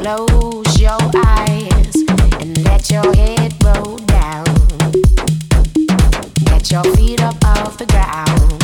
Close your eyes and let your head roll down. Get your feet up off the ground.